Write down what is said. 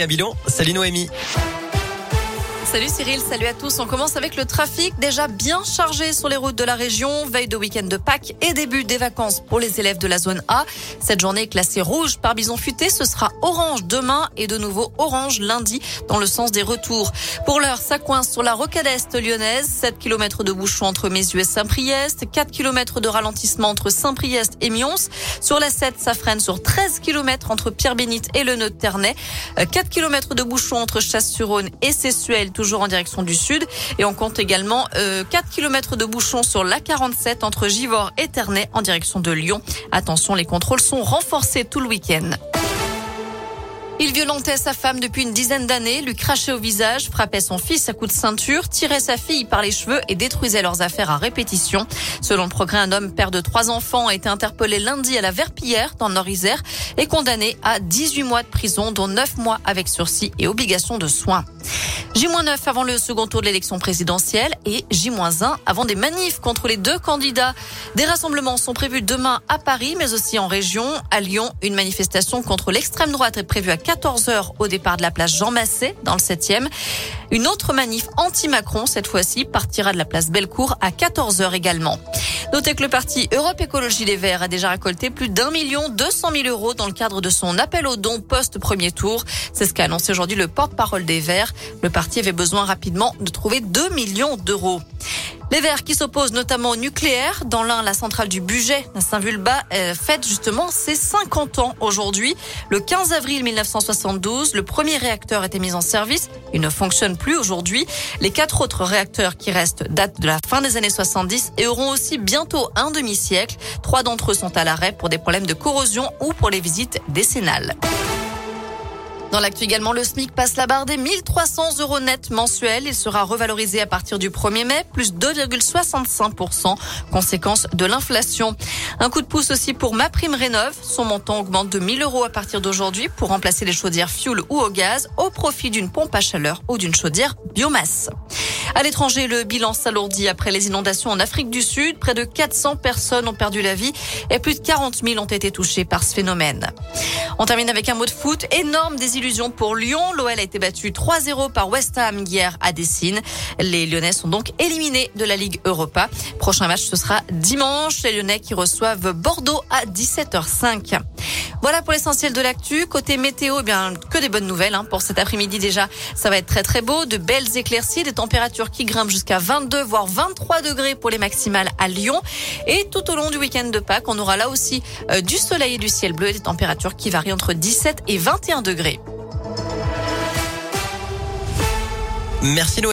À salut Noémie. Salut Cyril, salut à tous. On commence avec le trafic déjà bien chargé sur les routes de la région. Veille de week-end de Pâques et début des vacances pour les élèves de la zone A. Cette journée est classée rouge par Bison Futé. Ce sera orange demain et de nouveau orange lundi dans le sens des retours. Pour l'heure, ça coince sur la rocade est lyonnaise. 7 km de bouchon entre Mézieux et Saint-Priest. 4 km de ralentissement entre Saint-Priest et Mions. Sur la 7, ça freine sur 13 km entre Pierre-Bénite et le Nœud de Ternay. 4 km de bouchon entre Chasse-sur-Rhône et Sessuel toujours en direction du sud. Et on compte également 4 euh, km de bouchons sur la 47 entre Givors et Ternay en direction de Lyon. Attention, les contrôles sont renforcés tout le week-end. Il violentait sa femme depuis une dizaine d'années, lui crachait au visage, frappait son fils à coups de ceinture, tirait sa fille par les cheveux et détruisait leurs affaires à répétition. Selon le progrès, un homme père de trois enfants a été interpellé lundi à la Verpillière dans le Nord-Isère et condamné à 18 mois de prison, dont 9 mois avec sursis et obligation de soins. J-9 avant le second tour de l'élection présidentielle et J-1 avant des manifs contre les deux candidats. Des rassemblements sont prévus demain à Paris, mais aussi en région. À Lyon, une manifestation contre l'extrême droite est prévue à 14h au départ de la place Jean Massé, dans le 7e. Une autre manif anti-Macron, cette fois-ci, partira de la place Bellecour à 14h également. Notez que le parti Europe Écologie Les Verts a déjà récolté plus d'un million deux cent mille euros dans le cadre de son appel aux dons post-premier tour. C'est ce qu'a annoncé aujourd'hui le porte-parole des Verts. Le parti avait besoin rapidement de trouver 2 millions d'euros. Les Verts qui s'opposent notamment au nucléaire. Dans l'un, la centrale du budget Saint-Vulbas euh, fête justement ses 50 ans aujourd'hui. Le 15 avril 1972, le premier réacteur était mis en service. Il ne fonctionne plus aujourd'hui. Les quatre autres réacteurs qui restent datent de la fin des années 70 et auront aussi bientôt un demi-siècle. Trois d'entre eux sont à l'arrêt pour des problèmes de corrosion ou pour les visites décennales. Dans l'actu également, le SMIC passe la barre des 1300 euros net mensuels. Il sera revalorisé à partir du 1er mai, plus 2,65%, conséquence de l'inflation. Un coup de pouce aussi pour ma prime rénov. Son montant augmente de 1000 euros à partir d'aujourd'hui pour remplacer les chaudières fuel ou au gaz au profit d'une pompe à chaleur ou d'une chaudière biomasse. À l'étranger, le bilan s'alourdit après les inondations en Afrique du Sud. Près de 400 personnes ont perdu la vie et plus de 40 000 ont été touchées par ce phénomène. On termine avec un mot de foot. Énorme désillusion pour Lyon. L'OL a été battu 3-0 par West Ham hier à Dessine. Les Lyonnais sont donc éliminés de la Ligue Europa. Prochain match, ce sera dimanche. Les Lyonnais qui reçoivent Bordeaux à 17h05. Voilà pour l'essentiel de l'actu. Côté météo, eh bien que des bonnes nouvelles hein. pour cet après-midi déjà. Ça va être très très beau, de belles éclaircies, des températures qui grimpent jusqu'à 22 voire 23 degrés pour les maximales à Lyon. Et tout au long du week-end de Pâques, on aura là aussi euh, du soleil et du ciel bleu, des températures qui varient entre 17 et 21 degrés. Merci Noé.